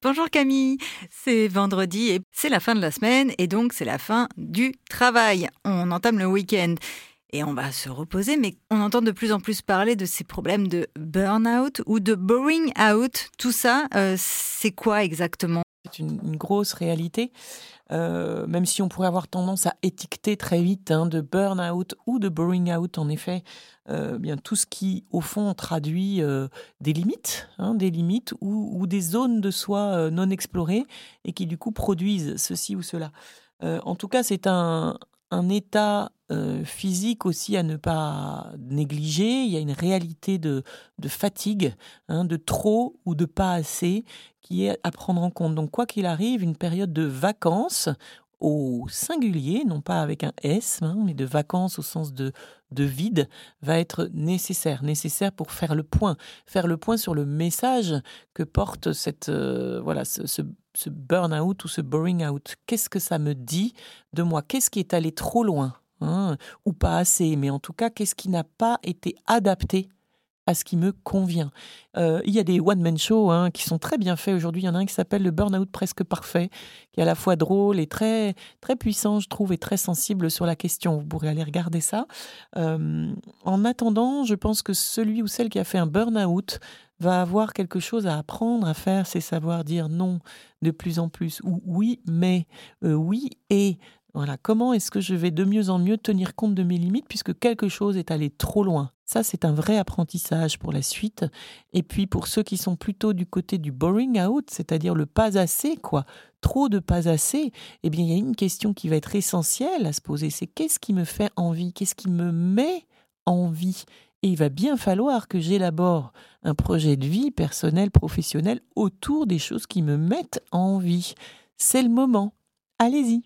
Bonjour Camille, c'est vendredi et c'est la fin de la semaine et donc c'est la fin du travail. On entame le week-end et on va se reposer, mais on entend de plus en plus parler de ces problèmes de burn-out ou de boring out. Tout ça, euh, c'est quoi exactement? C'est une, grosse réalité. Euh, même si on pourrait avoir tendance à étiqueter très vite hein, de burn-out ou de boring out, en effet, euh, bien tout ce qui, au fond, traduit des limites, hein, des limites ou, des zones de soi non explorées et qui, du coup, produisent ceci ou cela. en tout cas, c'est un état physique aussi à ne pas négliger. Il y a une réalité de, fatigue, hein, de trop ou de pas assez, qui est à prendre en compte. Donc, quoi qu'il arrive, une période de vacances au singulier, non pas avec un S, hein, mais de vacances au sens de, de vide, va être nécessaire, nécessaire pour faire le point, faire le point sur le message que porte cette, euh, voilà, ce, ce, burn-out ou ce boring out. Qu'est-ce que ça me dit de moi? Qu'est-ce qui est allé trop loin? Hein, ou pas assez Mais en tout cas, qu'est-ce qui n'a pas été adapté à ce qui me convient? Euh, il y a des one-man shows hein, qui sont très bien faits aujourd'hui. Il y en a un qui s'appelle le Burnout presque parfait, qui est à la fois drôle et très, très puissant, je trouve, et très sensible sur la question. Vous pourrez aller regarder ça. Euh, en attendant, je pense que celui ou celle qui a fait un burn-out va avoir quelque chose à apprendre à faire, c'est savoir dire non de plus en plus, ou oui, mais, euh, oui et. Voilà, comment est-ce que je vais de mieux en mieux tenir compte de mes limites puisque quelque chose est allé trop loin? Ça, c'est un vrai apprentissage pour la suite. Et puis pour ceux qui sont plutôt du côté du boring out, c'est-à-dire le pas assez, quoi, trop de pas assez, eh bien, il y a une question qui va être essentielle à se poser, c'est qu'est-ce qui me fait envie? Qu'est-ce qui me met envie? Et il va bien falloir que j'élabore un projet de vie personnel, professionnel autour des choses qui me mettent envie. C'est le moment. Allez-y.